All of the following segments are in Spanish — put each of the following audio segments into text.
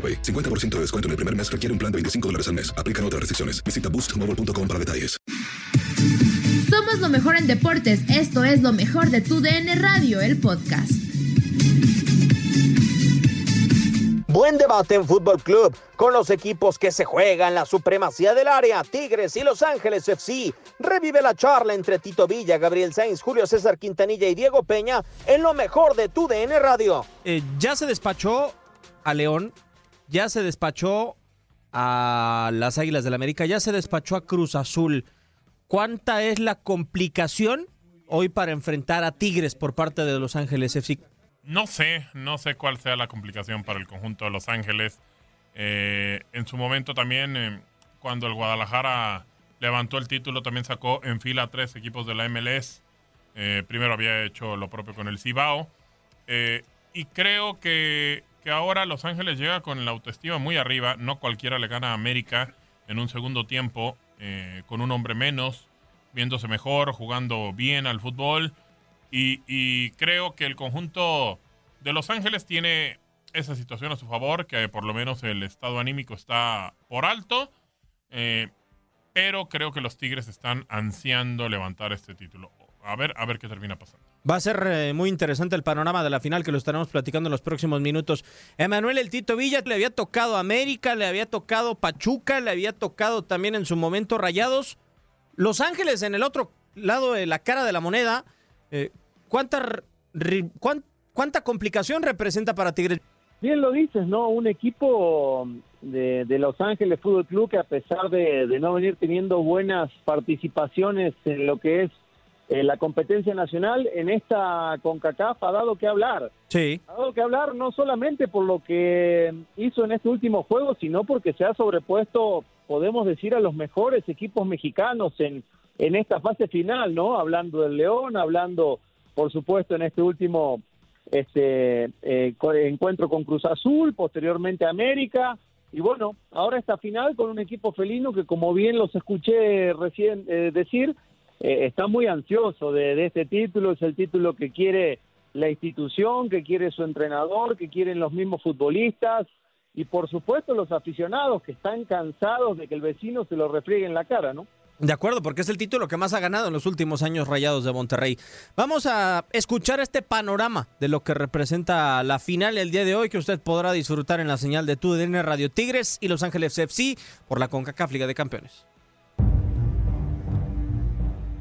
AroPay. 50% de descuento en el primer mes requiere un plan de 25 dólares al mes. Aplican otras restricciones. Visita boostmobile.com para detalles. Somos lo mejor en deportes. Esto es lo mejor de tu DN Radio, el podcast. Buen debate en Fútbol Club con los equipos que se juegan la supremacía del área, Tigres y Los Ángeles FC. Revive la charla entre Tito Villa, Gabriel Sainz, Julio César Quintanilla y Diego Peña en lo mejor de tu DN Radio. Eh, ya se despachó a León, ya se despachó a las Águilas del América, ya se despachó a Cruz Azul. ¿Cuánta es la complicación hoy para enfrentar a Tigres por parte de Los Ángeles FC? No sé, no sé cuál sea la complicación para el conjunto de Los Ángeles. Eh, en su momento también, eh, cuando el Guadalajara levantó el título, también sacó en fila a tres equipos de la MLS. Eh, primero había hecho lo propio con el Cibao. y creo que, que ahora Los Ángeles llega con la autoestima muy arriba. No cualquiera le gana a América en un segundo tiempo, con un hombre menos, viéndose mejor, jugando bien al fútbol. Y, y, creo que el conjunto de Los Ángeles tiene esa situación a su favor, que por lo menos el estado anímico está por alto. Eh, pero creo que los Tigres están ansiando levantar este título. A ver, a ver qué termina pasando. Va a ser eh, muy interesante el panorama de la final que lo estaremos platicando en los próximos minutos. Emanuel El Tito Villa le había tocado América, le había tocado Pachuca, le había tocado también en su momento Rayados. Los Ángeles en el otro lado de la cara de la moneda. Eh, ¿cuánta, cuán, ¿Cuánta complicación representa para Tigres? Bien lo dices, ¿no? Un equipo de, Los Ángeles Fútbol Club que a pesar de, no venir teniendo buenas participaciones en lo que es eh, la competencia nacional, en esta CONCACAF ha dado que hablar. Sí. Ha dado que hablar no solamente por lo que hizo en este último juego, sino porque se ha sobrepuesto, podemos decir, a los mejores equipos mexicanos en, en esta fase final, ¿no? Hablando del León, hablando, por supuesto, en este último este eh, encuentro con Cruz Azul, posteriormente América, y bueno, ahora esta final con un equipo felino que como bien los escuché recién eh, decir, eh, está muy ansioso de, este título, es el título que quiere la institución, que quiere su entrenador, que quieren los mismos futbolistas y por supuesto los aficionados que están cansados de que el vecino se lo refriegue en la cara, ¿no? De acuerdo, porque es el título que más ha ganado en los últimos años Rayados de Monterrey. Vamos a escuchar este panorama de lo que representa la final el día de hoy, que usted podrá disfrutar en la señal de TUDN Radio Tigres y Los Ángeles FC por la CONCACAF Liga de Campeones.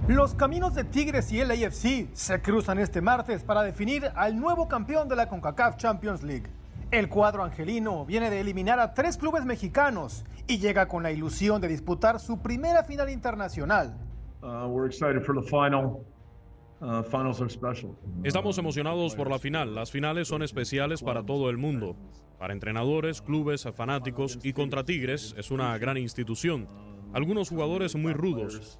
Los caminos de Tigres y LAFC se cruzan este martes para definir al nuevo campeón de la CONCACAF Champions League. El cuadro angelino viene de eliminar a tres clubes mexicanos y llega con la ilusión de disputar su primera final internacional. Uh, we're excited for the final. Uh, finals are special. Estamos emocionados por la final. Las finales son especiales para todo el mundo. Para entrenadores, clubes, fanáticos y contra Tigres es una gran institución. Algunos jugadores muy rudos.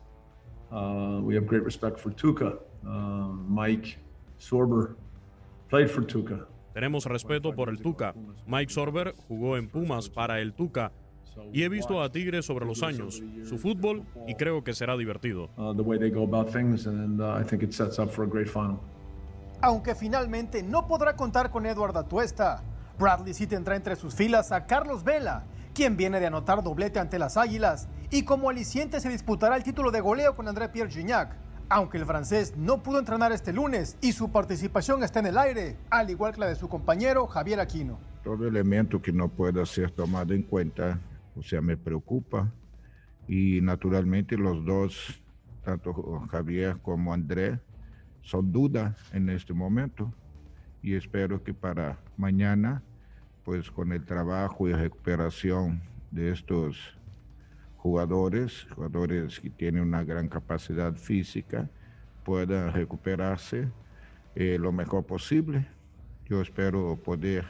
Uh, we have great respect for Tuca. Uh, Mike Sorber played for Tuca. Tenemos respeto por el Tuca. Mike Sorber jugó en Pumas para el Tuca. Y he visto a Tigres sobre los años, su fútbol, y creo que será divertido. Aunque finalmente no podrá contar con Eduard Atuesta, Bradley sí tendrá entre sus filas a Carlos Vela, quien viene de anotar doblete ante las Águilas, y como aliciente se disputará el título de goleo con André Pierre Gignac. Aunque el francés no pudo entrenar este lunes y su participación está en el aire, al igual que la de su compañero Javier Aquino. Todo elemento que no pueda ser tomado en cuenta, o sea, me preocupa. Y naturalmente los dos, tanto Javier como André, son dudas en este momento. Y espero que para mañana, pues con el trabajo y recuperación de estos jugadores, jugadores que tienen una gran capacidad física, puedan recuperarse eh, lo mejor posible. Yo espero poder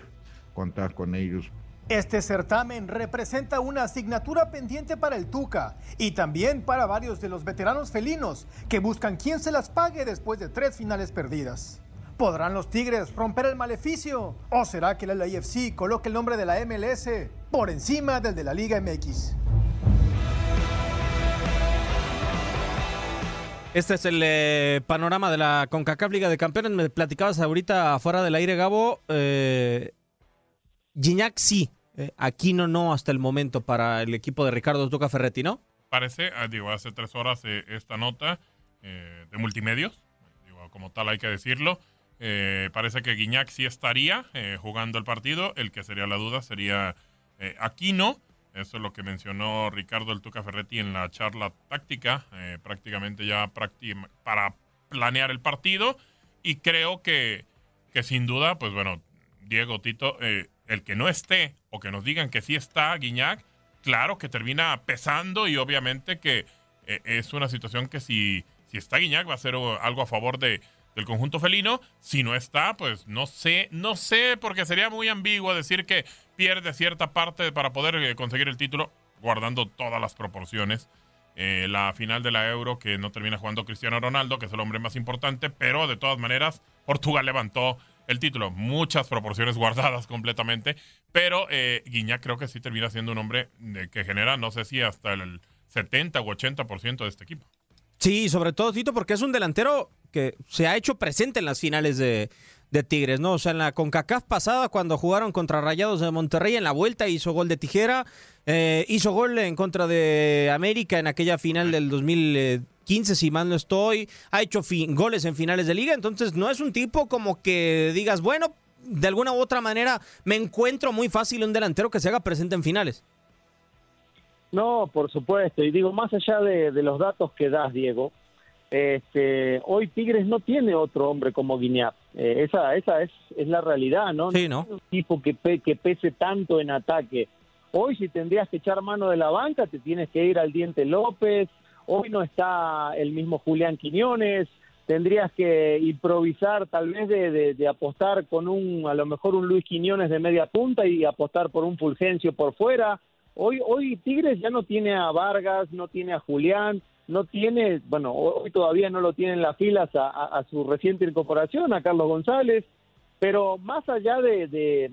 contar con ellos. Este certamen representa una asignatura pendiente para el Tuca y también para varios de los veteranos felinos que buscan quien se las pague después de tres finales perdidas. ¿Podrán los Tigres romper el maleficio? ¿O será que la LAFC coloque el nombre de la MLS por encima del de la Liga MX? Este es el eh, panorama de la CONCACAF Liga de Campeones. Me platicabas ahorita afuera del aire, Gabo. Eh, Gignac sí, eh, Aquino no hasta el momento para el equipo de Ricardo Tuca Ferretti, ¿no? Parece, ah, digo, hace tres horas esta nota de multimedios, digo, como tal hay que decirlo. Parece que Guiñac sí estaría jugando el partido. El que sería la duda sería Aquino. Eso es lo que mencionó Ricardo El Tuca Ferretti en la charla táctica, eh, prácticamente ya para planear el partido. Y creo que, que sin duda, pues bueno, Diego, Tito, eh, el que no esté o que nos digan que sí está Guiñac, claro que termina pesando y obviamente que eh, es una situación que si, si está Guiñac va a ser algo a favor de, del conjunto felino. Si no está, pues no sé, no sé, porque sería muy ambiguo decir que pierde cierta parte para poder eh, conseguir el título, guardando todas las proporciones. Eh, la final de la Euro que no termina jugando Cristiano Ronaldo, que es el hombre más importante, pero de todas maneras Portugal levantó el título. Muchas proporciones guardadas completamente, pero eh, creo que sí termina siendo un hombre que genera, no sé si hasta el 70 u 80% de este equipo. Sí, sobre todo, Tito, porque es un delantero que se ha hecho presente en las finales de, Tigres, ¿no? O sea, en la CONCACAF pasada, cuando jugaron contra Rayados de Monterrey, en la vuelta hizo gol de tijera, eh, hizo gol en contra de América en aquella final del 2015, si mal no estoy, ha hecho goles en finales de liga, entonces no es un tipo como que digas, bueno, de alguna u otra manera me encuentro muy fácil un delantero que se haga presente en finales. No, por supuesto. Y digo, más allá de, los datos que das, Diego, este, hoy Tigres no tiene otro hombre como Guiñap. Eh, esa esa es, es la realidad, ¿no? Sí, ¿no? un tipo que, que pese tanto en ataque. Hoy si tendrías que echar mano de la banca, te tienes que ir al Diente López. Hoy no está el mismo Julián Quiñones. Tendrías que improvisar, tal vez de, de apostar con un, a lo mejor un Luis Quiñones de media punta y apostar por un Fulgencio por fuera Hoy, hoy Tigres ya no tiene a Vargas, no tiene a Julián, no tiene, bueno, hoy todavía no lo tiene en las filas a, su reciente incorporación, a Carlos González, pero más allá de,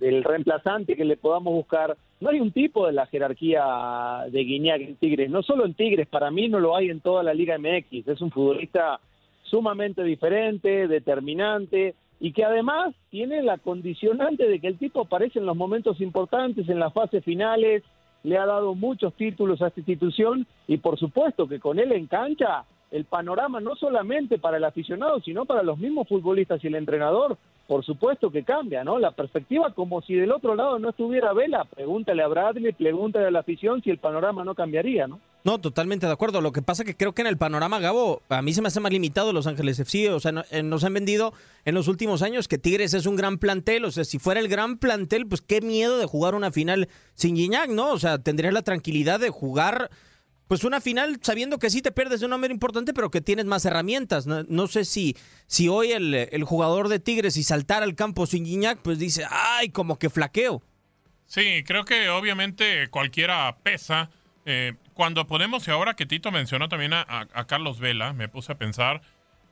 del reemplazante que le podamos buscar, no hay un tipo de la jerarquía de Guiñac en Tigres, no solo en Tigres, para mí no lo hay en toda la Liga MX, es un futbolista sumamente diferente, determinante, y que además tiene la condicionante de que el tipo aparece en los momentos importantes, en las fases finales, le ha dado muchos títulos a esta institución y por supuesto que con él en cancha el panorama no solamente para el aficionado, sino para los mismos futbolistas y el entrenador, por supuesto que cambia, ¿no? La perspectiva como si del otro lado no estuviera Vela, pregúntale a Bradley, pregúntale a la afición si el panorama no cambiaría, ¿no? No, totalmente de acuerdo. Lo que pasa que creo que en el panorama, Gabo, a mí se me hace más limitado Los Ángeles FC. O sea, eh, nos han vendido en los últimos años que Tigres es un gran plantel. O sea, si fuera el gran plantel, pues qué miedo de jugar una final sin Gignac, ¿no? O sea, tendrías la tranquilidad de jugar pues una final sabiendo que sí te pierdes de un número importante, pero que tienes más herramientas. No, sé si, si hoy el, jugador de Tigres y saltar al campo sin Gignac, pues dice, ay, como que flaqueo. Sí, creo que obviamente cualquiera pesa. Eh, cuando ponemos, y ahora que Tito mencionó también a, a, Carlos Vela, me puse a pensar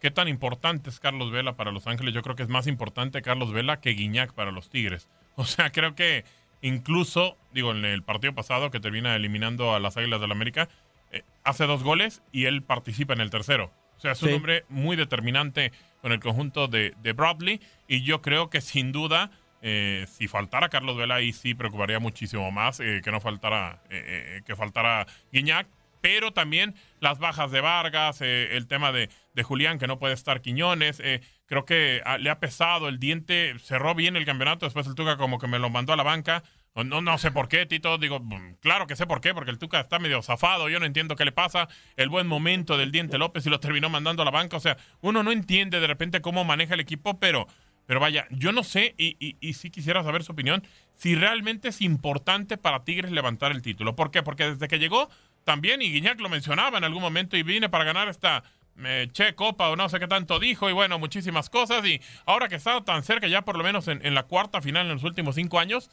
qué tan importante es Carlos Vela para Los Ángeles. Yo creo que es más importante Carlos Vela que Guiñac para los Tigres. O sea, creo que incluso, digo, en el partido pasado que termina eliminando a las Águilas del la América, eh, hace dos goles y él participa en el tercero. O sea, es un hombre muy determinante con el conjunto de, de Bradley y yo creo que sin duda eh, si faltara Carlos Vela, ahí sí preocuparía muchísimo más eh, que no faltara, eh, que faltara Guiñac. Pero también las bajas de Vargas, el tema de, de, Julián, que no puede estar Quiñones. creo que ah, le ha pesado el diente, cerró bien el campeonato. Después el Tuca, como que me lo mandó a la banca. No, no sé por qué, Tito. Digo, mm, claro que sé por qué, porque el Tuca está medio zafado. Yo no entiendo qué le pasa. El buen momento del Diente López y lo terminó mandando a la banca. O sea, uno no entiende de repente cómo maneja el equipo, pero pero vaya, yo no sé, y, y, sí quisiera saber su opinión, si realmente es importante para Tigres levantar el título. ¿Por qué? Porque desde que llegó, también, y Guiñac lo mencionaba en algún momento, y vine para ganar esta eh, Che Copa o no sé qué tanto dijo, y bueno, muchísimas cosas. Y ahora que está tan cerca, ya por lo menos en, la cuarta final en los últimos cinco años,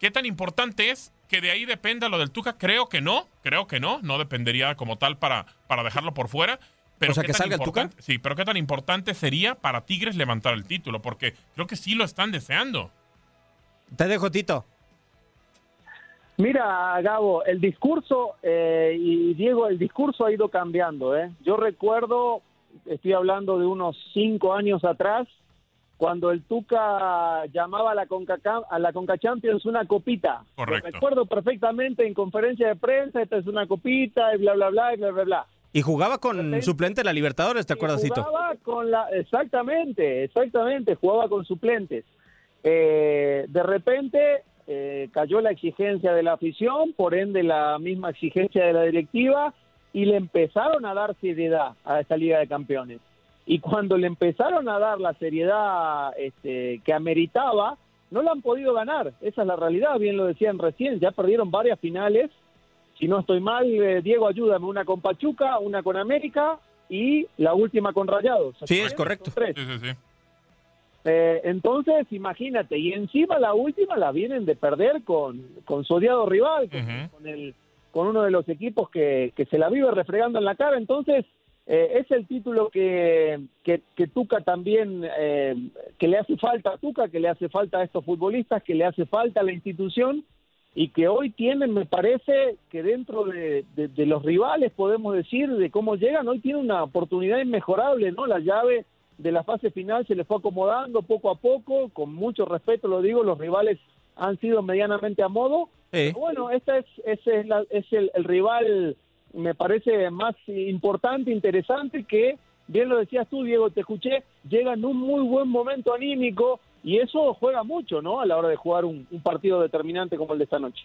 ¿qué tan importante es que de ahí dependa lo del Tuca? Creo que no, creo que no, no dependería como tal para, para dejarlo por fuera. Pero o sea, que salga el Tuca. Sí, pero qué tan importante sería para Tigres levantar el título, porque creo que sí lo están deseando. Te dejo, Tito. Mira, Gabo, el discurso, eh, y Diego, el discurso ha ido cambiando. ¿eh? Yo recuerdo, estoy hablando de unos cinco años atrás, cuando el Tuca llamaba a la Conca, a la Conca Champions una copita. Correcto. recuerdo perfectamente en conferencia de prensa, esta es una copita, y bla, bla, bla, y bla, bla, bla. Y jugaba con suplente de la Libertadores, ¿te acuerdas, Tito? Jugaba con la, exactamente, exactamente, jugaba con suplentes. Eh, de repente eh, cayó la exigencia de la afición, por ende la misma exigencia de la directiva, y le empezaron a dar seriedad a esta Liga de Campeones. Y cuando le empezaron a dar la seriedad este, que ameritaba, no la han podido ganar. Esa es la realidad, bien lo decían recién, ya perdieron varias finales si no estoy mal, eh, Diego, ayúdame, una con Pachuca, una con América y la última con Rayados. Sí, es correcto. Eh, entonces, imagínate, y encima la última la vienen de perder con, con su odiado rival, con, el, con uno de los equipos que, que se la vive refregando en la cara. Entonces, eh, es el título que, que, que Tuca también, que le hace falta a Tuca, que le hace falta a estos futbolistas, que le hace falta a la institución y que hoy tienen, me parece, que dentro de, los rivales, podemos decir, de cómo llegan, hoy tienen una oportunidad inmejorable, ¿no? La llave de la fase final se les fue acomodando poco a poco, con mucho respeto lo digo, los rivales han sido medianamente a modo. bueno, este es, ese es, es el, el rival, me parece, más importante, interesante, que, bien lo decías tú, Diego, te escuché, llega en un muy buen momento anímico, y eso juega mucho, ¿no? A la hora de jugar un, un partido determinante como el de esta noche.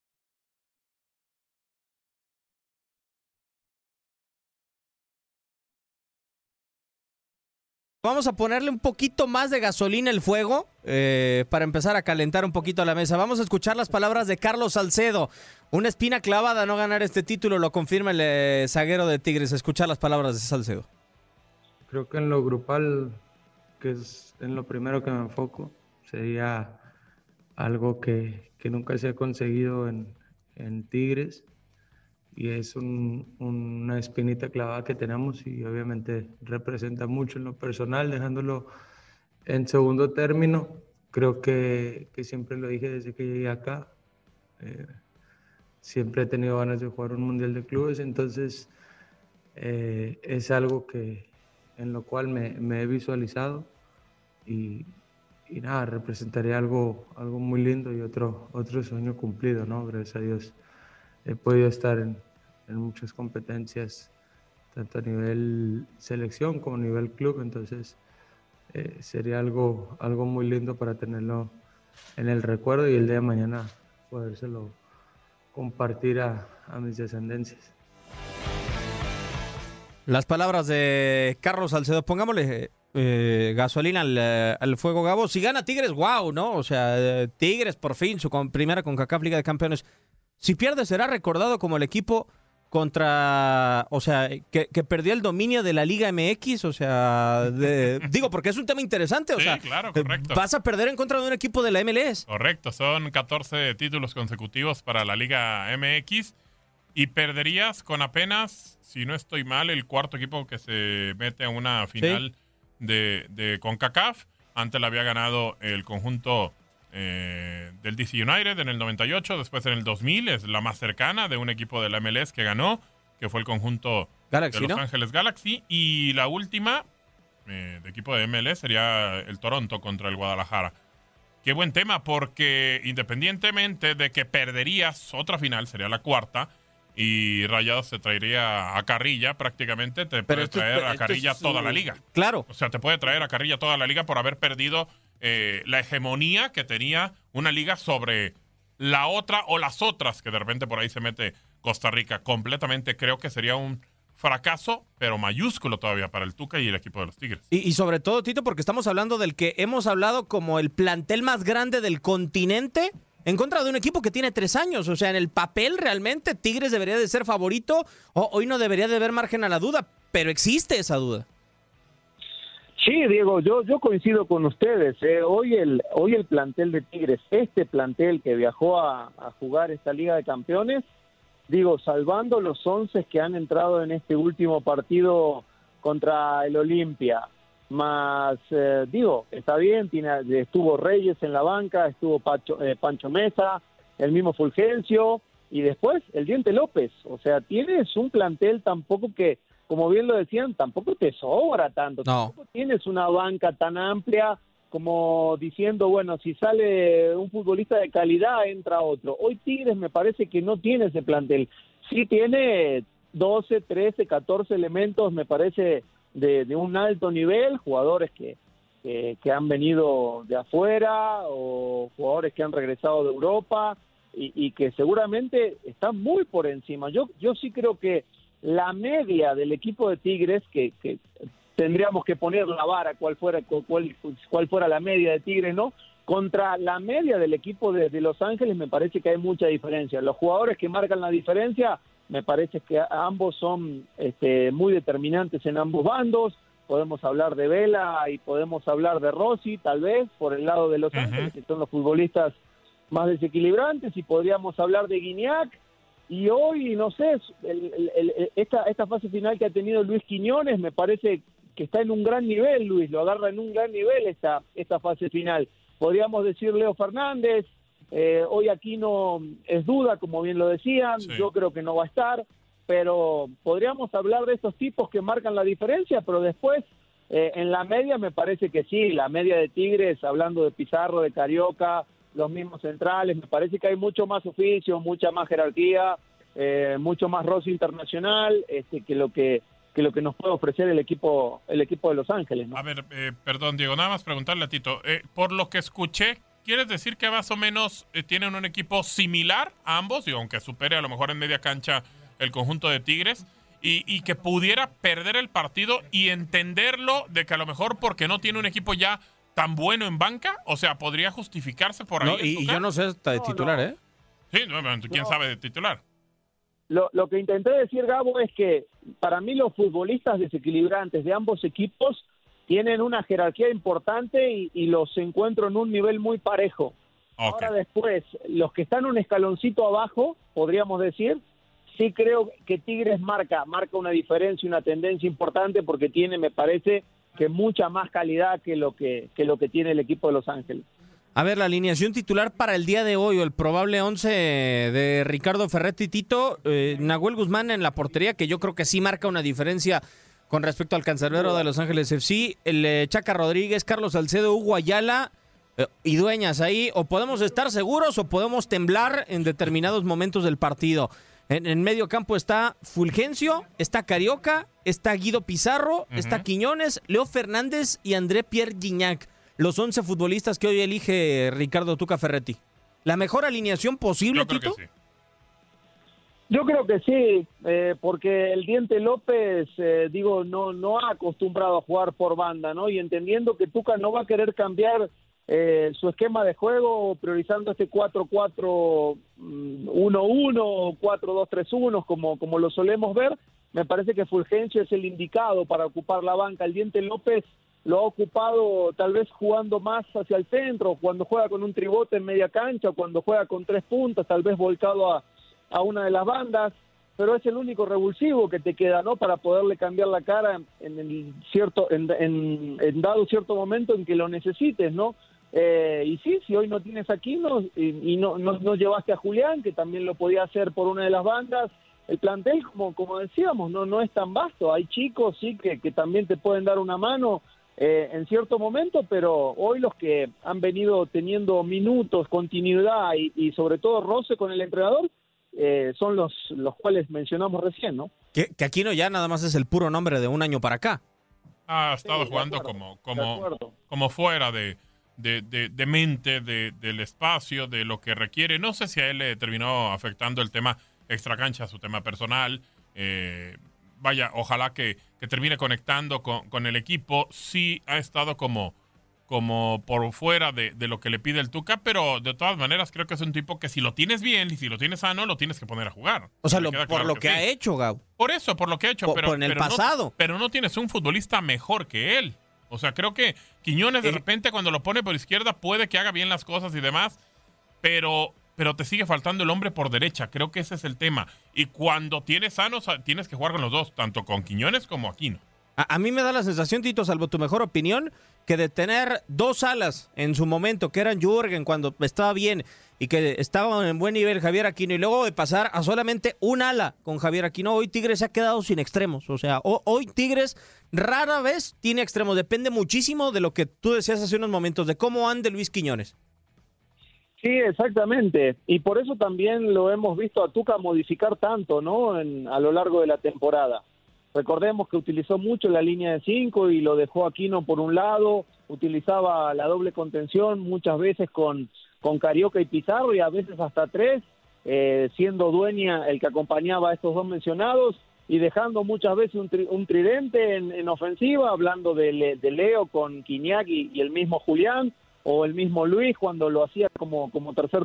Vamos a ponerle un poquito más de gasolina al fuego eh, para empezar a calentar un poquito la mesa. Vamos a escuchar las palabras de Carlos Salcedo. Una espina clavada no ganar este título, lo confirma el eh, zaguero de Tigres. Escuchar las palabras de Salcedo. Creo que en lo grupal, que es en lo primero que me enfoco, sería algo que, nunca se ha conseguido en, en Tigres y es una espinita clavada que tenemos y obviamente representa mucho en lo personal, dejándolo en segundo término. creo que, que, siempre lo dije desde que llegué acá. Eh, siempre he tenido ganas de jugar un Mundial de Clubes, entonces eh, es algo que, en lo cual me, me he visualizado y, y, nada, representaría algo, algo muy lindo y otro, otro sueño cumplido, ¿no? Gracias a Dios he podido estar en, en muchas competencias, tanto a nivel selección como a nivel club, entonces eh, sería algo, algo muy lindo para tenerlo en el recuerdo y el día de mañana podérselo compartir a, a mis descendencias. Las palabras de Carlos Salcedo, pongámosle eh, gasolina al, al, fuego Gabo. Si gana Tigres, wow, ¿no? O sea, Tigres por fin, su con, primera con Liga de Campeones. Si pierde, será recordado como el equipo contra, o sea, que, que, perdió el dominio de la Liga MX, o sea, de, digo, porque es un tema interesante, o sí, sea, claro, correcto. vas a perder en contra de un equipo de la MLS. Correcto, son 14 títulos consecutivos para la Liga MX y perderías con apenas, si no estoy mal, el cuarto equipo que se mete a una final sí. de, de CONCACAF. Antes la había ganado el conjunto eh, del DC United en el 98, después en el 2000 es la más cercana de un equipo de la MLS que ganó, que fue el conjunto Galaxy, de Los ¿no? Ángeles Galaxy. Y la última eh, de equipo de MLS sería el Toronto contra el Guadalajara. Qué buen tema, porque independientemente de que perderías otra final, sería la cuarta, y Rayados se traería a Carrilla prácticamente, te Pero puede esto traer a Carrilla es, toda la liga. Claro. O sea, te puede traer a Carrilla toda la liga por haber perdido eh, la hegemonía que tenía una liga sobre la otra o las otras, que de repente por ahí se mete Costa Rica. Completamente creo que sería un fracaso, pero mayúsculo todavía para el Tuca y el equipo de los Tigres. Y, y sobre todo, Tito, porque estamos hablando del que hemos hablado como el plantel más grande del continente en contra de un equipo que tiene tres años. O sea, en el papel realmente Tigres debería de ser favorito. O, hoy no debería de haber margen a la duda, pero existe esa duda. Sí, Diego, yo, yo coincido con ustedes. eh. Hoy, el, hoy el plantel de Tigres, este plantel que viajó a, jugar esta Liga de Campeones, digo, salvando los 11 que han entrado en este último partido contra el Olimpia, más, eh, digo, está bien, tiene, estuvo Reyes en la banca, estuvo eh, Pancho Mesa, el mismo Fulgencio, y después el Diente López. O sea, tienes un plantel tampoco que, como bien lo decían, tampoco te sobra tanto. No. Tampoco tienes una banca tan amplia como diciendo, bueno, si sale un futbolista de calidad, entra otro. Hoy Tigres me parece que no tiene ese plantel. Sí tiene 12, 13, 14 elementos, me parece, de, de un alto nivel, jugadores que, que, que han venido de afuera o jugadores que han regresado de Europa y, y que seguramente están muy por encima. Yo, yo sí creo que la media del equipo de Tigres, que, que tendríamos que poner la vara, cuál fuera, cuál, cuál fuera la media de Tigres, ¿no? Contra la media del equipo de, de Los Ángeles me parece que hay mucha diferencia. Los jugadores que marcan la diferencia, me parece que ambos son este, muy determinantes en ambos bandos. Podemos hablar de Vela y podemos hablar de Rossi, tal vez, por el lado de Los Ángeles, que son los futbolistas más desequilibrantes, y podríamos hablar de Guiñac, y hoy, no sé, el- esta, esta fase final que ha tenido Luis Quiñones me parece que está en un gran nivel, Luis, lo agarra en un gran nivel esta, esta fase final. Podríamos decir Leo Fernández, eh, hoy aquí no es duda, como bien lo decían, yo creo que no va a estar, pero podríamos hablar de estos tipos que marcan la diferencia, pero después eh, en la media me parece que sí, la media de Tigres, hablando de Pizarro, de Carioca, los mismos centrales, me parece que hay mucho más oficio, mucha más jerarquía, eh, mucho más roce internacional este, que lo que que lo que nos puede ofrecer el equipo el equipo de Los Ángeles. ¿no? A ver, eh, perdón, Diego, nada más preguntarle a Tito. eh, por lo que escuché, ¿quieres decir que más o menos eh, tienen un equipo similar a ambos? Y aunque supere a lo mejor en media cancha el conjunto de Tigres. Y, y que pudiera perder el partido y entenderlo de que a lo mejor porque no tiene un equipo ya tan bueno en banca, o sea, podría justificarse por ahí. No, y, yo no sé hasta de titular, ¿eh? Sí, no, bueno, quién sabe de titular. Lo, lo que intenté decir, Gabo, es que para mí los futbolistas desequilibrantes de ambos equipos tienen una jerarquía importante y, y los encuentro en un nivel muy parejo. Ahora después, los que están un escaloncito abajo, podríamos decir, sí creo que Tigres marca, marca una diferencia, una tendencia importante porque tiene, me parece, que mucha más calidad que lo que, que lo que tiene el equipo de Los Ángeles. A ver, la alineación titular para el día de hoy, o el probable 11 de Ricardo Ferretti Tito, eh, Nahuel Guzmán en la portería, que yo creo que sí marca una diferencia con respecto al cancerbero de Los Ángeles FC, el eh, Chaca Rodríguez, Carlos Salcedo, Hugo Ayala eh, y Dueñas ahí, o podemos estar seguros o podemos temblar en determinados momentos del partido. En, en medio campo está Fulgencio, está Carioca, está Guido Pizarro, está Quiñones, Leo Fernández y André Pierre Gignac los 11 futbolistas que hoy elige Ricardo Tuca Ferretti. ¿La mejor alineación posible, Tito? Yo creo que sí, eh, porque el Diente López, eh, digo, no, no ha acostumbrado a jugar por banda, ¿no? Y entendiendo que Tuca no va a querer cambiar eh, su esquema de juego priorizando este 4-4-1-1 o 4-2-3-1, como, como lo solemos ver, me parece que Fulgencio es el indicado para ocupar la banca. El Diente López lo ha ocupado tal vez jugando más hacia el centro, cuando juega con un tribote en media cancha, cuando juega con tres puntas, tal vez volcado a, a una de las bandas, pero es el único revulsivo que te queda, ¿no? Para poderle cambiar la cara en, cierto, en, en, dado cierto momento en que lo necesites, ¿no? Eh, y sí, si hoy no tienes a Quino y, y no, no, no, llevaste a Julián, que también lo podía hacer por una de las bandas, el plantel, como, como decíamos, no, no es tan vasto. Hay chicos, sí, que, que también te pueden dar una mano eh, en cierto momento, pero hoy los que han venido teniendo minutos, continuidad y, sobre todo roce con el entrenador, eh, son los, los cuales mencionamos recién, ¿no? Que, que Aquino ya nada más es el puro nombre de un año para acá. Ha estado jugando como, como, como fuera de, de, de, mente, de, del espacio, de lo que requiere. No sé si a él le terminó afectando el tema extracancha, su tema personal. Eh, vaya, ojalá que, termine conectando con, el equipo. Sí ha estado como, como por fuera de, lo que le pide el Tuca, pero de todas maneras creo que es un tipo que si lo tienes bien y si lo tienes sano, lo tienes que poner a jugar. O sea, por lo que, ha hecho, Gau. Por eso, por lo que ha hecho. pero, en el pero pasado. No, pero no tienes un futbolista mejor que él. O sea, creo que Quiñones de eh. repente cuando lo pone por izquierda puede que haga bien las cosas y demás, pero pero te sigue faltando el hombre por derecha. Creo que ese es el tema. Y cuando tienes sanos, tienes que jugar con los dos, tanto con Quiñones como Aquino. A, mí me da la sensación, Tito, salvo tu mejor opinión, que de tener dos alas en su momento, que eran Jürgen cuando estaba bien y que estaba en buen nivel Javier Aquino, y luego de pasar a solamente un ala con Javier Aquino, hoy Tigres se ha quedado sin extremos. O sea, hoy Tigres rara vez tiene extremos. Depende muchísimo de lo que tú decías hace unos momentos, de cómo ande Luis Quiñones. Sí, exactamente. Y por eso también lo hemos visto a Tuca modificar tanto, ¿no? En, a lo largo de la temporada. Recordemos que utilizó mucho la línea de cinco y lo dejó Aquino por un lado, utilizaba la doble contención muchas veces con, con Carioca y Pizarro y a veces hasta tres, eh, siendo dueña el que acompañaba a estos dos mencionados y dejando muchas veces un, un tridente en, ofensiva, hablando de, de Leo con Quiñac y el mismo Julián, o el mismo Luis cuando lo hacía como, como tercer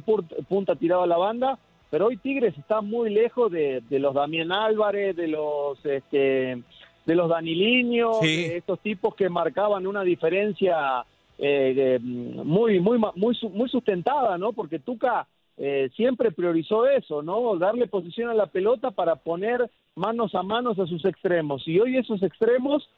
punta tirado a la banda, pero hoy Tigres está muy lejos de, los Damián Álvarez, de los este, de los Daniliños, de estos tipos que marcaban una diferencia eh, muy, muy, muy, muy sustentada, ¿no? Porque Tuca eh, siempre priorizó eso, ¿no? Darle posición a la pelota para poner manos a manos a sus extremos. Y hoy esos extremos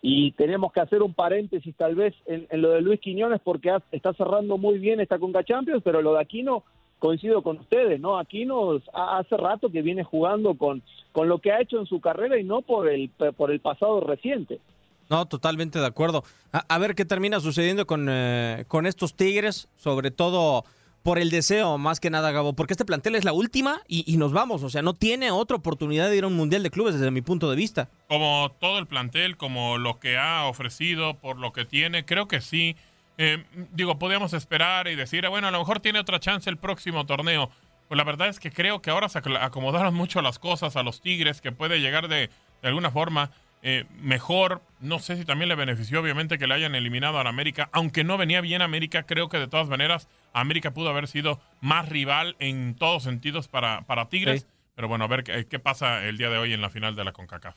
y tenemos que hacer un paréntesis tal vez en, lo de Luis Quiñones porque está cerrando muy bien esta Conca Champions, pero lo de Aquino coincido con ustedes, ¿no? Aquino hace rato que viene jugando con, con lo que ha hecho en su carrera y no por el, por el pasado reciente. No, totalmente de acuerdo. A, ver qué termina sucediendo con, eh, con estos Tigres, sobre todo por el deseo, más que nada, Gabo, porque este plantel es la última y, nos vamos, o sea, no tiene otra oportunidad de ir a un Mundial de Clubes desde mi punto de vista. Como todo el plantel, como lo que ha ofrecido, por lo que tiene, creo que sí. Eh, digo, podíamos esperar y decir, bueno, a lo mejor tiene otra chance el próximo torneo. Pues la verdad es que creo que ahora se acomodaron mucho las cosas a los Tigres, que puede llegar de alguna forma eh, mejor. No sé si también le benefició, obviamente, que le hayan eliminado a América. Aunque no venía bien América, creo que de todas maneras América pudo haber sido más rival en todos sentidos para, para Tigres. Pero bueno, a ver qué, qué pasa el día de hoy en la final de la CONCACAF.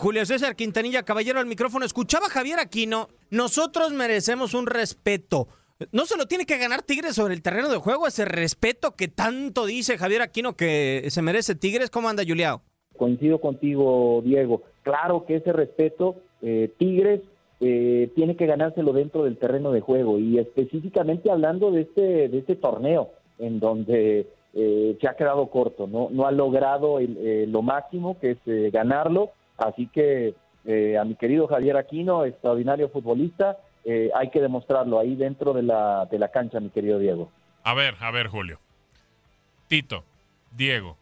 Julio César Quintanilla, caballero al micrófono. Escuchaba a Javier Aquino. Nosotros merecemos un respeto. No se lo tiene que ganar Tigres sobre el terreno de juego, ese respeto que tanto dice Javier Aquino que se merece Tigres. ¿Cómo anda, Juliao? Coincido contigo, Diego. Claro que ese respeto, eh, Tigres eh, tiene que ganárselo dentro del terreno de juego y específicamente hablando de este, de este torneo en donde eh, se ha quedado corto, no, no ha logrado el- lo máximo que es ganarlo Así que eh, a mi querido Javier Aquino, extraordinario futbolista, eh, hay que demostrarlo ahí dentro de la, de la cancha, mi querido Diego. A ver, a ver, Julio. Tito, Diego.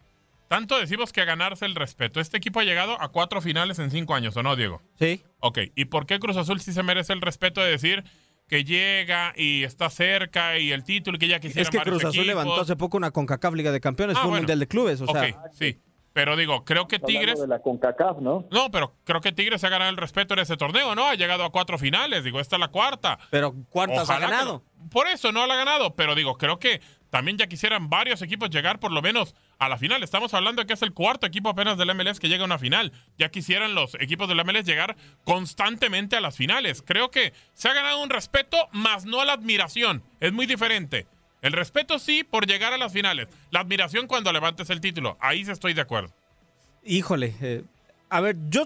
Tanto decimos que ganarse el respeto. Este equipo ha llegado a cuatro finales en cinco años, ¿o no, Diego? Sí. Ok, ¿y por qué Cruz Azul sí se merece el respeto de decir que llega y está cerca y el título y que ya quisiera Es que Cruz Azul levantó hace poco una CONCACAF Liga de Campeones, Ah, fue un bueno. Mundial de Clubes, o Ok, sea... sí. Pero digo, creo que Tigres. de la CONCACAF, ¿no? No, pero creo que Tigres ha ganado el respeto en ese torneo, ¿no? Ha llegado a cuatro finales, digo, esta es la cuarta. Pero ¿cuántas ha ganado? no. Por eso no la ha ganado, pero digo, creo que también ya quisieran varios equipos llegar por lo menos a la final. Estamos hablando de que es el cuarto equipo apenas del MLS que llega a una final. Ya quisieran los equipos del MLS llegar constantemente a las finales. Creo que se ha ganado un respeto, más no la admiración. Es muy diferente. El respeto sí por llegar a las finales. La admiración cuando levantes el título. Ahí sí estoy de acuerdo. Híjole, eh, a ver, yo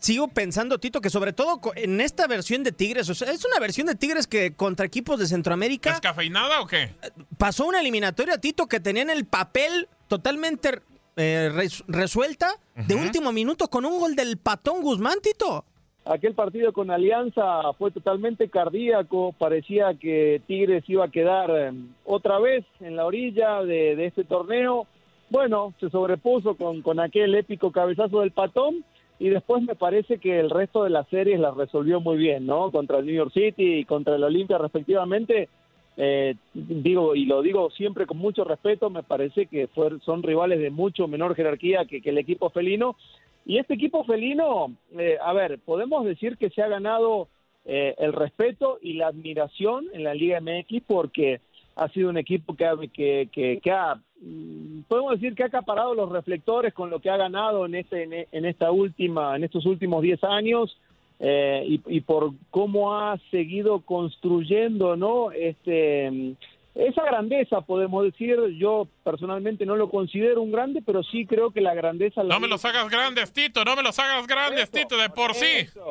sigo pensando, Tito, que sobre todo en esta versión de Tigres, o sea, es una versión de Tigres que contra equipos de Centroamérica ¿Descafeinada o qué? pasó una eliminatoria, Tito, que tenían el papel totalmente eh, res- resuelta de último minuto con un gol del Patón Guzmán, Tito. Aquel partido con Alianza fue totalmente cardíaco, parecía que Tigres iba a quedar eh, otra vez en la orilla de, este torneo. Bueno, se sobrepuso con, aquel épico cabezazo del patón y después me parece que el resto de las series las resolvió muy bien, ¿no? Contra el New York City y contra el Olimpia respectivamente. Eh, digo, y lo digo siempre con mucho respeto, me parece que fuer- son rivales de mucho menor jerarquía que el equipo felino. Y este equipo felino, eh, a ver, podemos decir que se ha ganado eh, el respeto y la admiración en la Liga MX porque ha sido un equipo que ha, que, que, ha mm, podemos decir que ha acaparado los reflectores con lo que ha ganado en este en, esta última en estos últimos 10 años eh, y, y por cómo ha seguido construyendo no este esa grandeza podemos decir yo personalmente no lo considero un grande pero sí creo que la grandeza la No me los hagas grandes, Tito. No me los hagas grandes, Tito, de por sí.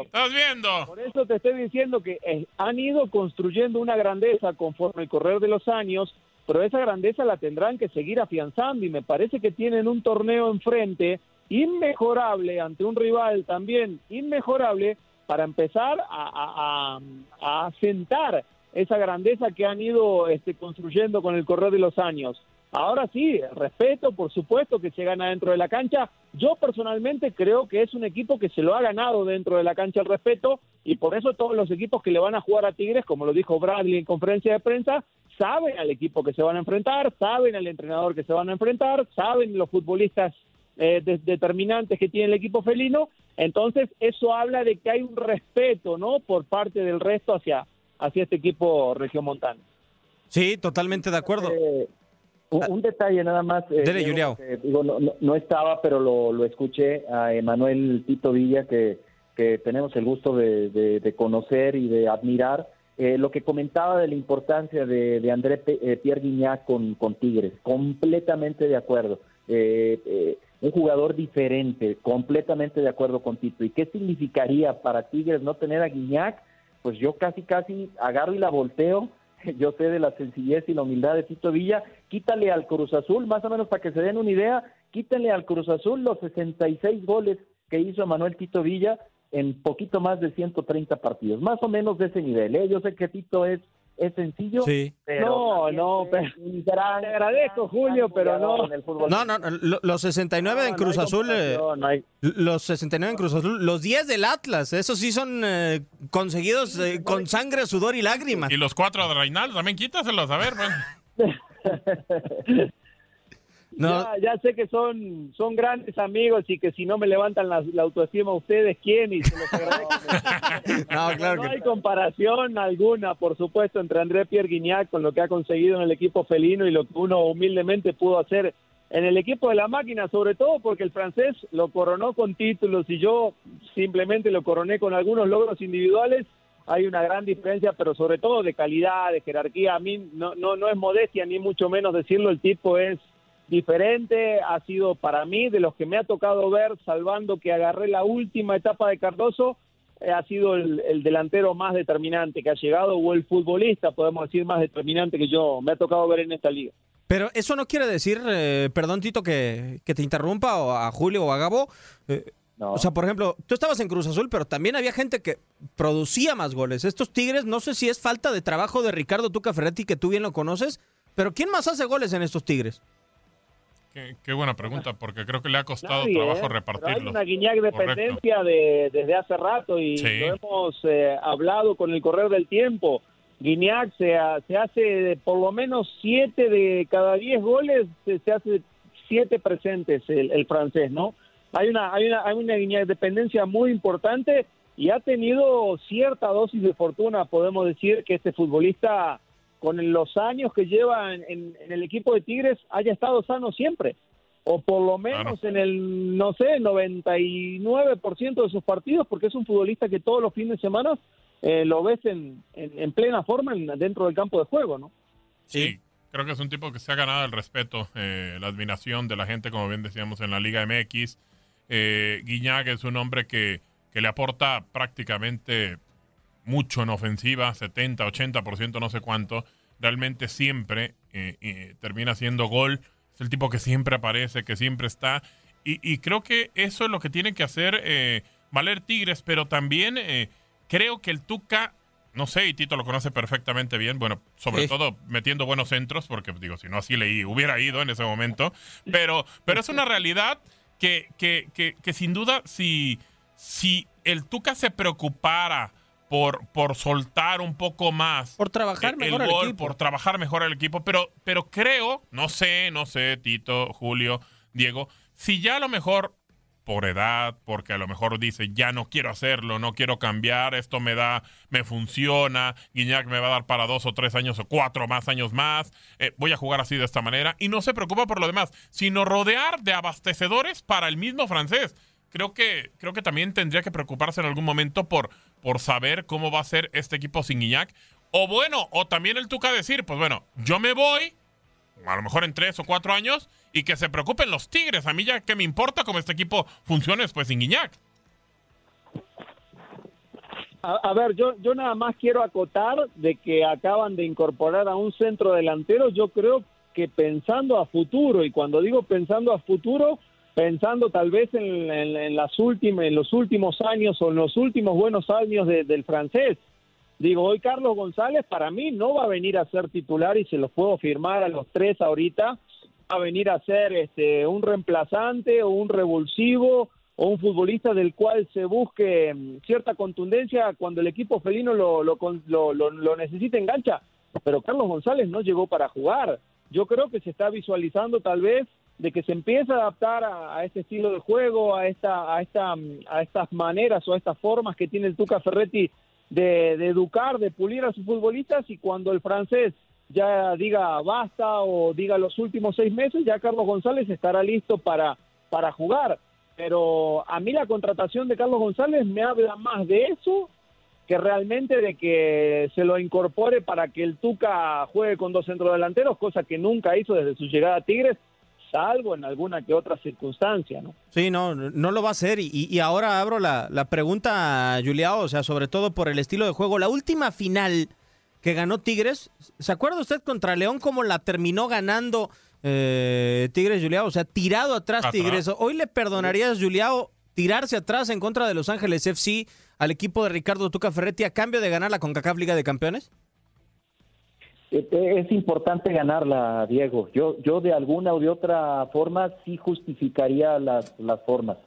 ¿Estás viendo? Por eso te estoy diciendo que eh, han ido construyendo una grandeza conforme el correr de los años, pero esa grandeza la tendrán que seguir afianzando y me parece que tienen un torneo enfrente inmejorable ante un rival también inmejorable para empezar a, a- a- a asentar esa grandeza que han ido este, construyendo con el correr de los años. Ahora sí, respeto, por supuesto que se gana dentro de la cancha. Yo personalmente creo que es un equipo que se lo ha ganado dentro de la cancha el respeto y por eso todos los equipos que le van a jugar a Tigres, como lo dijo Bradley en conferencia de prensa, saben al equipo que se van a enfrentar, saben al entrenador que se van a enfrentar, saben los futbolistas eh, de- determinantes que tiene el equipo felino. Entonces eso habla de que hay un respeto, ¿no? Por parte del resto hacia hacia este equipo regiomontano. Sí, totalmente de acuerdo. Eh, Un, un detalle nada más. eh, Dele, digo, no, no- no estaba, pero lo, lo escuché a Emanuel Tito Villa, que, que tenemos el gusto de, de- de conocer y de admirar. Eh, lo que comentaba de la importancia de, de André eh, Pierre Guignac con, con Tigres, completamente de acuerdo. Eh, eh, un jugador diferente, completamente de acuerdo con Tito. ¿Y qué significaría para Tigres no tener a Guignac? Pues yo casi, casi agarro y la volteo yo sé de la sencillez y la humildad de Tito Villa, quítale al Cruz Azul, más o menos para que se den una idea, quítale al Cruz Azul los 66 goles que hizo Manuel Tito Villa en poquito más de 130 partidos, más o menos de ese nivel. ¿eh? Yo sé que Tito es es sencillo. Sí. Pero no, no, pero, te agradezco, Julio, pero no. No, no, lo- los 69 en Cruz Azul, eh, los 69 en Cruz Azul, los 10 del Atlas, esos sí son eh, conseguidos eh, con sangre, sudor y lágrimas. Y los cuatro de Reinaldo, también quítaselos, a ver, bueno. Ya, ya sé que son, son grandes amigos y que si no me levantan la, la autoestima ustedes, ¿quién? Y se los agradezco. no, claro no hay comparación alguna, por supuesto, entre André Pierre Guignac con lo que ha conseguido en el equipo felino y lo que uno humildemente pudo hacer en el equipo de la máquina, sobre todo porque el francés lo coronó con títulos y yo simplemente lo coroné con algunos logros individuales. Hay una gran diferencia, pero sobre todo de calidad, de jerarquía. A mí no, no, no es modestia, ni mucho menos decirlo, el tipo es diferente, ha sido para mí de los que me ha tocado ver, salvando que agarré la última etapa de Cardoso, eh, ha sido el, el delantero más determinante que ha llegado o el futbolista, podemos decir, más determinante que yo me ha tocado ver en esta liga. Pero eso no quiere decir, eh, perdón Tito, que, que te interrumpa o a Julio o a Gabo. eh, O sea, por ejemplo, tú estabas en Cruz Azul, pero también había gente que producía más goles. Estos Tigres, no sé si es falta de trabajo de Ricardo Tuca Ferretti, que tú bien lo conoces, pero ¿quién más hace goles en estos Tigres? Qué, qué buena pregunta, porque creo que le ha costado Nadie, trabajo ¿eh? Pero repartirlos. Hay una Guiñac dependencia de, desde hace rato y Sí. lo hemos eh, hablado con el correr del tiempo. Guiñac se, se hace por lo menos siete de cada diez goles, se, se hace siete presentes el, el francés, ¿no? Hay una, hay una, hay una Guiñac dependencia muy importante y ha tenido cierta dosis de fortuna, podemos decir, que este futbolista con los años que lleva en, en- en el equipo de Tigres haya estado sano siempre. O por lo menos en el, no sé, 99% de sus partidos, porque es un futbolista que todos los fines de semana eh, lo ves en, en- en plena forma en- dentro del campo de juego, ¿no? Sí. Creo que es un tipo que se ha ganado el respeto, eh, la admiración de la gente, como bien decíamos, en la Liga MX. Eh, Guiñac es un hombre que, que le aporta prácticamente mucho en ofensiva, 70, 80%, no sé cuánto. Realmente siempre eh, eh, termina siendo gol. Es el tipo que siempre aparece, que siempre está. Y, y creo que eso es lo que tiene que hacer eh, valer Tigres, pero también creo que el Tuca, no sé, y Tito lo conoce perfectamente bien, bueno, sobre Sí. todo metiendo buenos centros, porque digo, si no así leí, hubiera ido en ese momento, pero, pero es una realidad que, que, que, que sin duda, si, si el Tuca se preocupara por, por soltar un poco más Por trabajar el, mejor el al gol, equipo. por trabajar mejor el equipo, pero, pero creo, no sé, no sé, Tito, Julio, Diego, si ya a lo mejor por edad, porque a lo mejor dice, ya no quiero hacerlo, no quiero cambiar, esto me da, me funciona, Guiñac me va a dar para dos o tres años o cuatro más años más, eh, voy a jugar así de esta manera, y no se preocupa por lo demás, sino rodear de abastecedores para el mismo francés. Creo que, creo que también tendría que preocuparse en algún momento por, por saber cómo va a ser este equipo sin Guiñac. O bueno, o también el Tuca decir, pues bueno, yo me voy, a lo mejor en tres o cuatro años, y que se preocupen los Tigres. A mí ya que me importa cómo este equipo funcione después sin Guiñac. A, a ver, yo, yo nada más quiero acotar de que acaban de incorporar a un centro delantero, yo creo que pensando a futuro, y cuando digo pensando a futuro, pensando tal vez en, en- las últimas, en los últimos años o en los últimos buenos años de- del francés. Digo, hoy Carlos González para mí no va a venir a ser titular y se los puedo firmar a los tres ahorita, va a venir a ser este, un reemplazante o un revulsivo o un futbolista del cual se busque mm, cierta contundencia cuando el equipo felino lo, lo, lo, lo, necesite en cancha. Pero Carlos González no llegó para jugar. Yo creo que se está visualizando tal vez de que se empieza a adaptar a, a este estilo de juego, a esta, a esta, mm, a estas maneras o a estas formas que tiene el Tuca Ferretti de, de educar, de pulir a sus futbolistas y cuando el francés ya diga basta o diga los últimos seis meses, ya Carlos González estará listo para, para jugar. Pero a mí la contratación de Carlos González me habla más de eso que realmente de que se lo incorpore para que el Tuca juegue con dos centrodelanteros, cosa que nunca hizo desde su llegada a Tigres, salvo en alguna que otra circunstancia, ¿no? Sí, no, no lo va a hacer. Y, y ahora abro la, la pregunta a Juliao, o sea, sobre todo por el estilo de juego. La última final que ganó Tigres, ¿se acuerda usted contra León cómo la terminó ganando eh, Tigres, Juliao? O sea, tirado atrás, Atrás. Tigres. ¿Hoy le perdonarías, Juliao, tirarse atrás en contra de Los Ángeles FC al equipo de Ricardo Tuca Ferretti a cambio de ganar la CONCACAF Liga de Campeones? Eh, Es importante ganarla, Diego. Yo, yo de alguna o de otra forma sí justificaría las, las formas.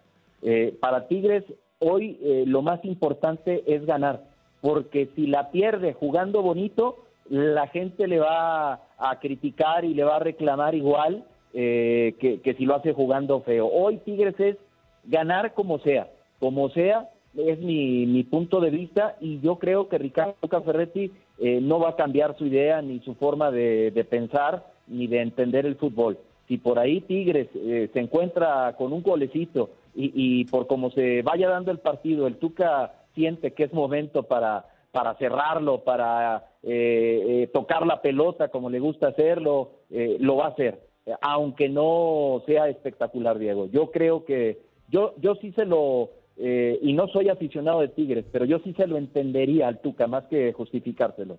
Eh, para Tigres, hoy eh, lo más importante es ganar, porque si la pierde jugando bonito, la gente le va a criticar y le va a reclamar igual eh, que, que si lo hace jugando feo. Hoy Tigres es ganar como sea, como sea, es mi, mi punto de vista y yo creo que Ricardo Ferretti eh, no va a cambiar su idea ni su forma de, de pensar ni de entender el fútbol. Si por ahí Tigres eh, se encuentra con un golecito y, y por como se vaya dando el partido, el Tuca siente que es momento para, para cerrarlo, para eh, eh, tocar la pelota como le gusta hacerlo, eh, lo va a hacer, aunque no sea espectacular, Diego. Yo creo que yo, yo sí se lo, eh, y no soy aficionado de Tigres, pero yo sí se lo entendería al Tuca, más que justificárselo.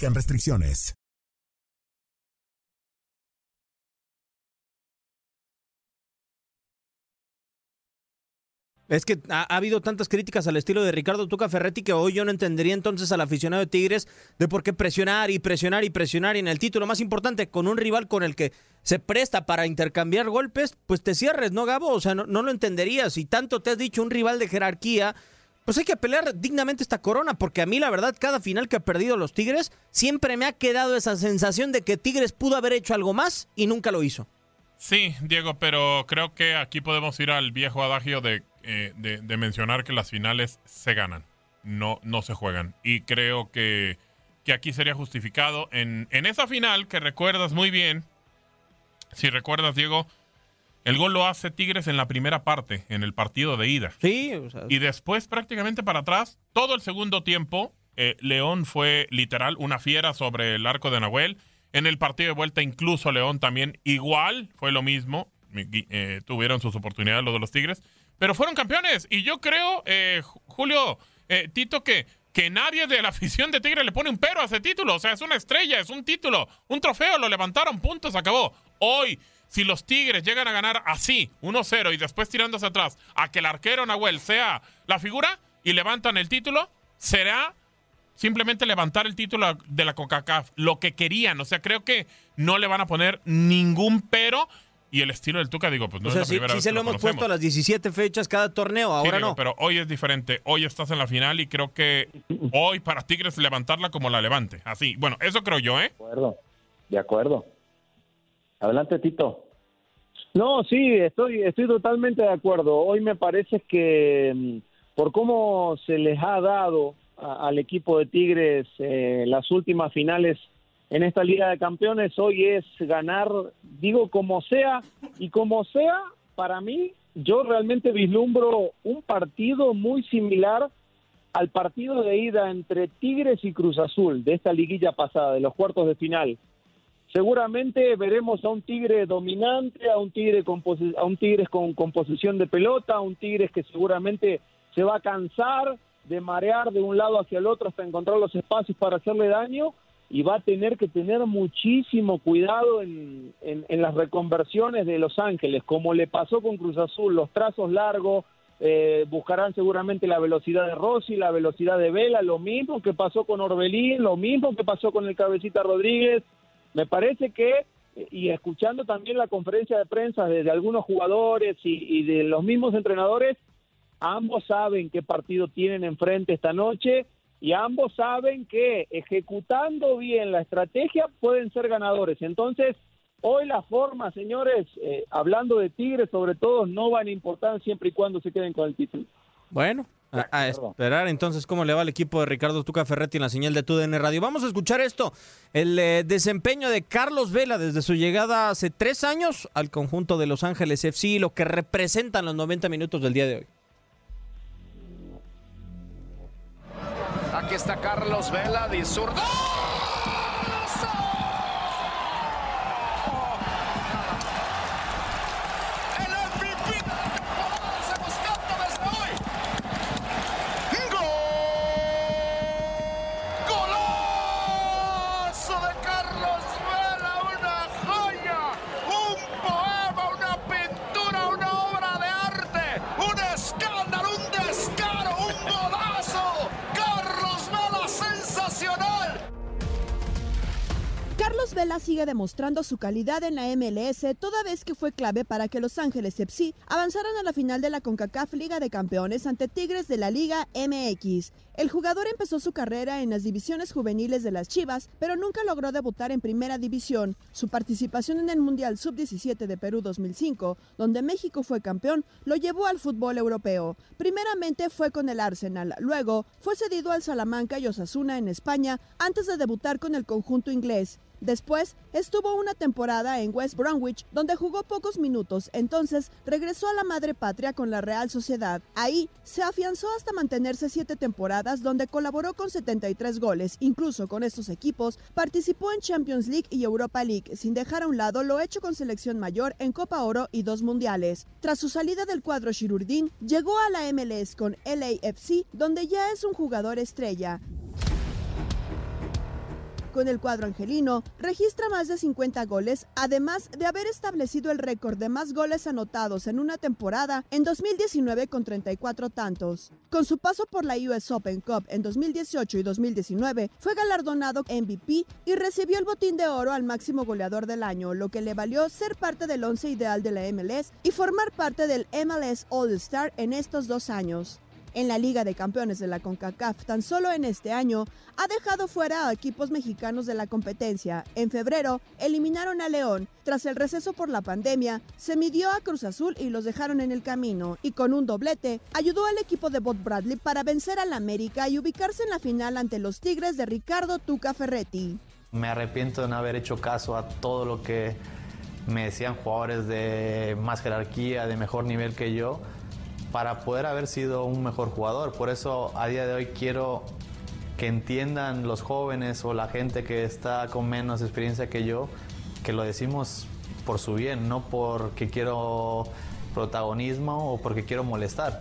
aplican restricciones. Es que ha, ha habido tantas críticas al estilo de Ricardo Tuca Ferretti que hoy yo no entendería entonces al aficionado de Tigres de por qué presionar y presionar y presionar y en el título más importante con un rival con el que se presta para intercambiar golpes, pues te cierres, ¿no, Gabo? O sea, no, no lo entenderías. Si tanto te has dicho un rival de jerarquía, pues hay que pelear dignamente esta corona, porque a mí la verdad cada final que ha perdido los Tigres, siempre me ha quedado esa sensación de que Tigres pudo haber hecho algo más y nunca lo hizo. Sí, Diego, pero creo que aquí podemos ir al viejo adagio de, eh, de, mencionar que las finales se ganan, no, no se juegan. Y creo que, que aquí sería justificado en, en esa final que recuerdas muy bien. Si recuerdas, Diego, el gol lo hace Tigres en la primera parte, en el partido de ida. Sí, o sea, Y después, prácticamente para atrás, todo el segundo tiempo, eh, León fue literal una fiera sobre el arco de Nahuel. En el partido de vuelta, incluso León también igual fue lo mismo. Eh, tuvieron sus oportunidades los de los Tigres, pero fueron campeones. Y yo creo, eh, Julio, Tito, que, que nadie de la afición de Tigres le pone un pero a ese título. O sea, es una estrella, es un título, un trofeo, lo levantaron, puntos, acabó. Hoy, si los Tigres llegan a ganar así, 1-0, y después tirándose atrás, a que el arquero Nahuel sea la figura y levantan el título, será simplemente levantar el título de la CONCACAF, lo que querían. O sea, creo que no le van a poner ningún pero. Y el estilo del Tuca, digo, pues no o sea es la primera sí vez se que lo hemos conocemos. puesto a las 17 fechas cada torneo, Sí, ahora digo, no. Pero hoy es diferente. Hoy estás en la final y creo que hoy para Tigres levantarla como la levante. Así. Bueno, eso creo yo, ¿eh? De acuerdo, de acuerdo. Adelante, Tito. No, sí, estoy, estoy totalmente de acuerdo. Hoy me parece que mm, por cómo se les ha dado al equipo de Tigres eh, las últimas finales en esta Liga de Campeones, hoy es ganar, digo, como sea, y como sea, para mí, yo realmente vislumbro un partido muy similar al partido de ida entre Tigres y Cruz Azul de esta liguilla pasada, de los cuartos de final seguramente veremos a un Tigre dominante, a un Tigre con, a un Tigres con, con posesión de pelota, a un Tigres que seguramente se va a cansar de marear de un lado hacia el otro hasta encontrar los espacios para hacerle daño y va a tener que tener muchísimo cuidado en, en- en las reconversiones de Los Ángeles, como le pasó con Cruz Azul, los trazos largos, eh, buscarán seguramente la velocidad de Rossi, la velocidad de Vela, lo mismo que pasó con Orbelín, lo mismo que pasó con el Cabecita Rodríguez, me parece que, y escuchando también la conferencia de prensa de, algunos jugadores y, y de los mismos entrenadores, ambos saben qué partido tienen enfrente esta noche y ambos saben que ejecutando bien la estrategia pueden ser ganadores. Entonces, hoy la forma, señores, eh, hablando de Tigres sobre todo, no van a importar siempre y cuando se queden con el título. Bueno, A, a esperar entonces cómo le va al equipo de Ricardo Tuca Ferretti en la señal de TUDN Radio. Vamos a escuchar esto, el eh, desempeño de Carlos Vela desde su llegada hace tres años al conjunto de Los Ángeles FC y lo que representan los 90 minutos del día de hoy. Aquí está Carlos Vela de zurdo. Sigue demostrando su calidad en la MLS toda vez que fue clave para que Los Ángeles FC avanzaran a la final de la CONCACAF Liga de Campeones ante Tigres de la Liga MX. El jugador empezó su carrera en las divisiones juveniles de las Chivas, pero nunca logró debutar en primera división. Su participación en el Mundial Sub-17 de Perú 2005, donde México fue campeón, lo llevó al fútbol europeo. Primeramente fue con el Arsenal, luego fue cedido al Salamanca y Osasuna en España antes de debutar con el conjunto inglés. Después estuvo una temporada en West Bromwich donde jugó pocos minutos, entonces regresó a la madre patria con la Real Sociedad. Ahí se afianzó hasta mantenerse siete temporadas donde colaboró con 73 goles, incluso con estos equipos participó en Champions League y Europa League, sin dejar a un lado lo hecho con selección mayor en Copa Oro y dos mundiales. Tras su salida del cuadro Shirurdin, llegó a la MLS con LAFC donde ya es un jugador estrella. Con el cuadro angelino, registra más de 50 goles, además de haber establecido el récord de más goles anotados en una temporada en 2019 con 34 tantos. Con su paso por la US Open Cup en 2018 y 2019, fue galardonado MVP y recibió el botín de oro al máximo goleador del año, lo que le valió ser parte del once ideal de la MLS y formar parte del MLS All Star en estos dos años. En la Liga de Campeones de la CONCACAF, tan solo en este año, ha dejado fuera a equipos mexicanos de la competencia. En febrero, eliminaron a León. Tras el receso por la pandemia, se midió a Cruz Azul y los dejaron en el camino. Y con un doblete, ayudó al equipo de Bob Bradley para vencer al América y ubicarse en la final ante los Tigres de Ricardo Tuca Ferretti. Me arrepiento de no haber hecho caso a todo lo que me decían jugadores de más jerarquía, de mejor nivel que yo para poder haber sido un mejor jugador. Por eso a día de hoy quiero que entiendan los jóvenes o la gente que está con menos experiencia que yo, que lo decimos por su bien, no porque quiero protagonismo o porque quiero molestar.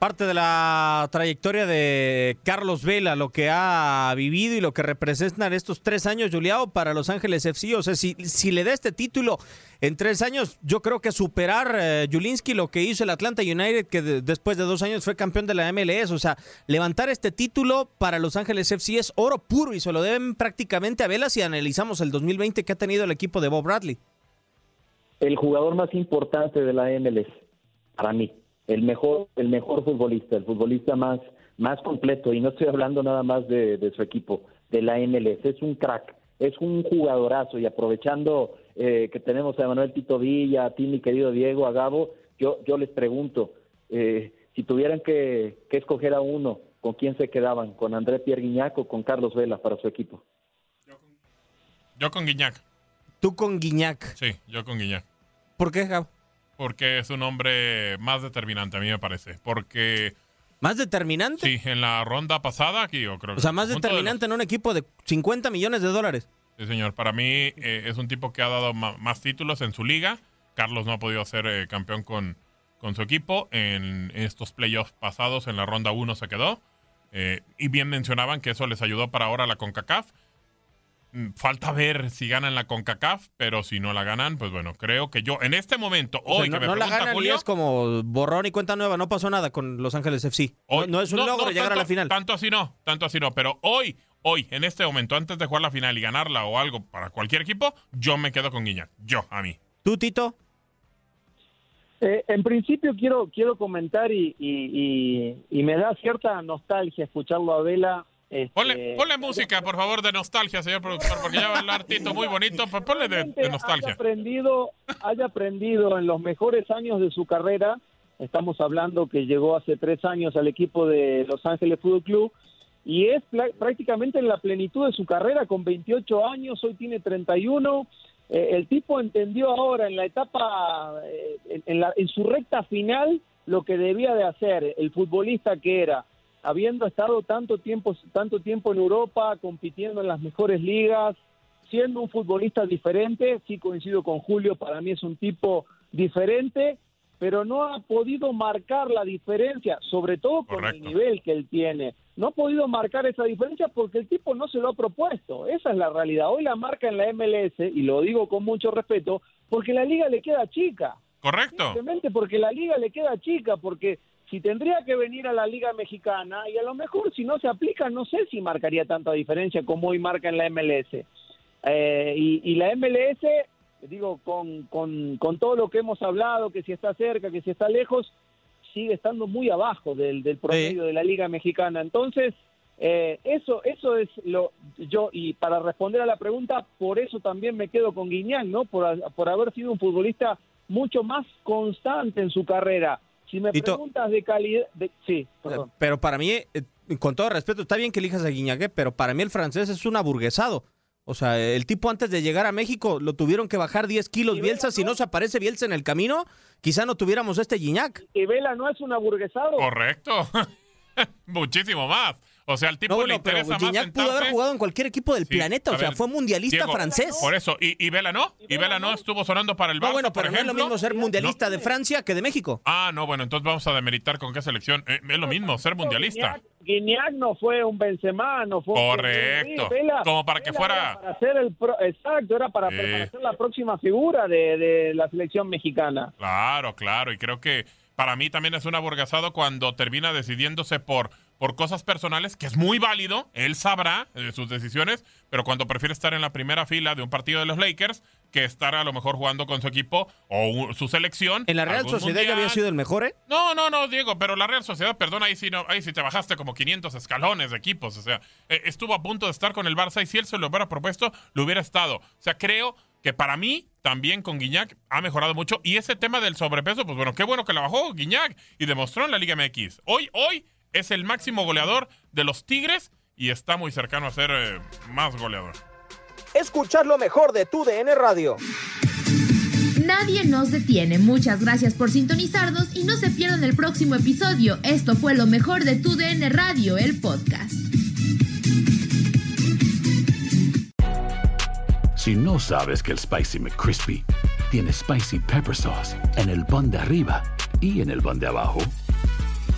Parte de la trayectoria de Carlos Vela, lo que ha vivido y lo que representan estos tres años, Juliao, para Los Ángeles FC. O sea, si, si le da este título en tres años, yo creo que superar eh, lo que hizo el Atlanta United, que de- después de dos años fue campeón de la MLS. O sea, levantar este título para Los Ángeles FC es oro puro y se lo deben prácticamente a Vela si analizamos el 2020 que ha tenido el equipo de Bob Bradley. el jugador más importante de la MLS para mí el mejor el mejor futbolista el futbolista más más completo y no estoy hablando nada más de, de su equipo de la MLS es un crack es un jugadorazo y aprovechando eh, que tenemos a Manuel Tito Villa a ti mi querido Diego a Gabo yo yo les pregunto eh, si tuvieran que, que escoger a uno con quién se quedaban con André Pierre Guignac o con Carlos Vela para su equipo Yo con Guiñac. Tú con Guiñac. Sí, yo con Guiñac. ¿Por qué, Gabo? Porque es un hombre más determinante, a mí me parece. Porque. ¿Más determinante? Sí, en la ronda pasada, aquí yo creo. O sea, más determinante en un equipo de 50 millones de dólares. Sí, señor. Para mí eh, es un tipo que ha dado más títulos en su liga. Carlos no ha podido ser eh, campeón con, con su equipo. En estos playoffs pasados, en la ronda 1 se quedó. Eh, y bien mencionaban que eso les ayudó para ahora la CONCACAF. Mm, Falta ver si ganan la CONCACAF, pero si no la ganan, pues bueno, creo que yo en este momento, O sea, hoy no, que me no la ganan y Julio, es como borrón y cuenta nueva. No pasó nada con Los Ángeles FC. No, no es un no, logro no, llegar a la final. Tanto así no, tanto así no. Pero hoy, hoy, en este momento, antes de jugar la final y ganarla o algo para cualquier equipo, yo me quedo con Guiñac. Yo, a mí. ¿Tú, Tito? Eh, en principio quiero quiero comentar y, y, y- y me da cierta nostalgia escucharlo a Vela Este, Ponle, ponle música, por favor, de nostalgia, señor productor, porque ya va a hablar Tito muy bonito. Pues ponle de, de haya nostalgia. aprendido, haya aprendido en los mejores años de su carrera. Estamos hablando que llegó hace tres años al equipo de Los Ángeles Fútbol Club y es prácticamente en la plenitud de su carrera, con 28 años, hoy tiene 31. Eh, el tipo entendió ahora en la etapa, eh, en la- en su recta final, lo que debía de hacer, el futbolista que era, habiendo estado tanto tiempo, tanto tiempo en Europa, compitiendo en las mejores ligas, siendo un futbolista diferente, sí coincido con Julio, para mí es un tipo diferente, pero no ha podido marcar la diferencia, sobre todo con el nivel que él tiene. No ha podido marcar esa diferencia porque el tipo no se lo ha propuesto. Esa es la realidad. Hoy la marca en la MLS, y lo digo con mucho respeto, porque la liga le queda chica. Correcto. Simplemente porque la liga le queda chica, porque si tendría que venir a la liga mexicana, y a lo mejor si no se aplica, no sé si marcaría tanta diferencia como hoy marca en la MLS. Eh, y, y la MLS, digo, con, con, con todo lo que hemos hablado, que si está cerca, que si está lejos, sigue estando muy abajo del, del promedio de la liga mexicana. Entonces, eh, eso, eso es lo yo y para responder a la pregunta, por eso también me quedo con Guiñán, ¿no? Por, por haber sido un futbolista mucho más constante en su carrera. Si me Tito. preguntas de calidad, de, sí, perdón. Pero para mí, eh, con todo respeto, está bien que elijas a Guiñagué, pero para mí el francés es un aburguesado. O sea, el tipo antes de llegar a México lo tuvieron que bajar 10 kilos Bielsa. Si no se aparece Bielsa en el camino, quizá no tuviéramos este Guiñac. ¿Y Vela no es un aburguesado? Correcto. Muchísimo más. O sea, al tipo No, le bueno, pero interesa más pudo haber jugado en cualquier equipo del Sí, planeta. O sea, ver, fue mundialista Diego, francés. Por eso, y, y Vela no, y Vela no estuvo sonando para el Barça, No, bueno, por pero no es lo ejemplo. mismo ser mundialista de Francia que de México. Ah, no, bueno, entonces vamos a demeritar con qué selección. Eh, es lo mismo, ser mundialista. Guiñac no fue un Benzema, no fue un- Correcto. Sí, Vela- Como para que Vela fuera- era para ser el pro- exacto, era para, Sí. para ser la próxima figura de, de la selección mexicana. Claro, claro, y creo que para mí también es un aborgazado cuando termina decidiéndose por, por cosas personales, que es muy válido, él sabrá eh, sus decisiones, pero cuando prefiere estar en la primera fila de un partido de los Lakers que estar a lo mejor jugando con su equipo o un- su selección. En la Real Sociedad ya había sido el mejor, ¿eh? No, no, no, Diego, pero la Real Sociedad, perdón, ahí sí, no, ahí sí te bajaste como 500 escalones de equipos. O sea, eh, estuvo a punto de estar con el Barça y si él se lo hubiera propuesto, lo hubiera estado. O sea, creo que para mí, también con Guiñac, ha mejorado mucho. Y ese tema del sobrepeso, pues bueno, qué bueno que la bajó Guiñac y demostró en la Liga MX. Hoy, hoy es el máximo goleador de los Tigres y está muy cercano a ser eh, más goleador. Escuchar lo mejor de tu DN Radio. Nadie nos detiene. Muchas gracias por sintonizarnos y no se pierdan el próximo episodio. Esto fue lo mejor de tu DN Radio, el podcast. Si no sabes que el Spicy McCrispy tiene Spicy Pepper Sauce en el pan de arriba y en el pan de abajo,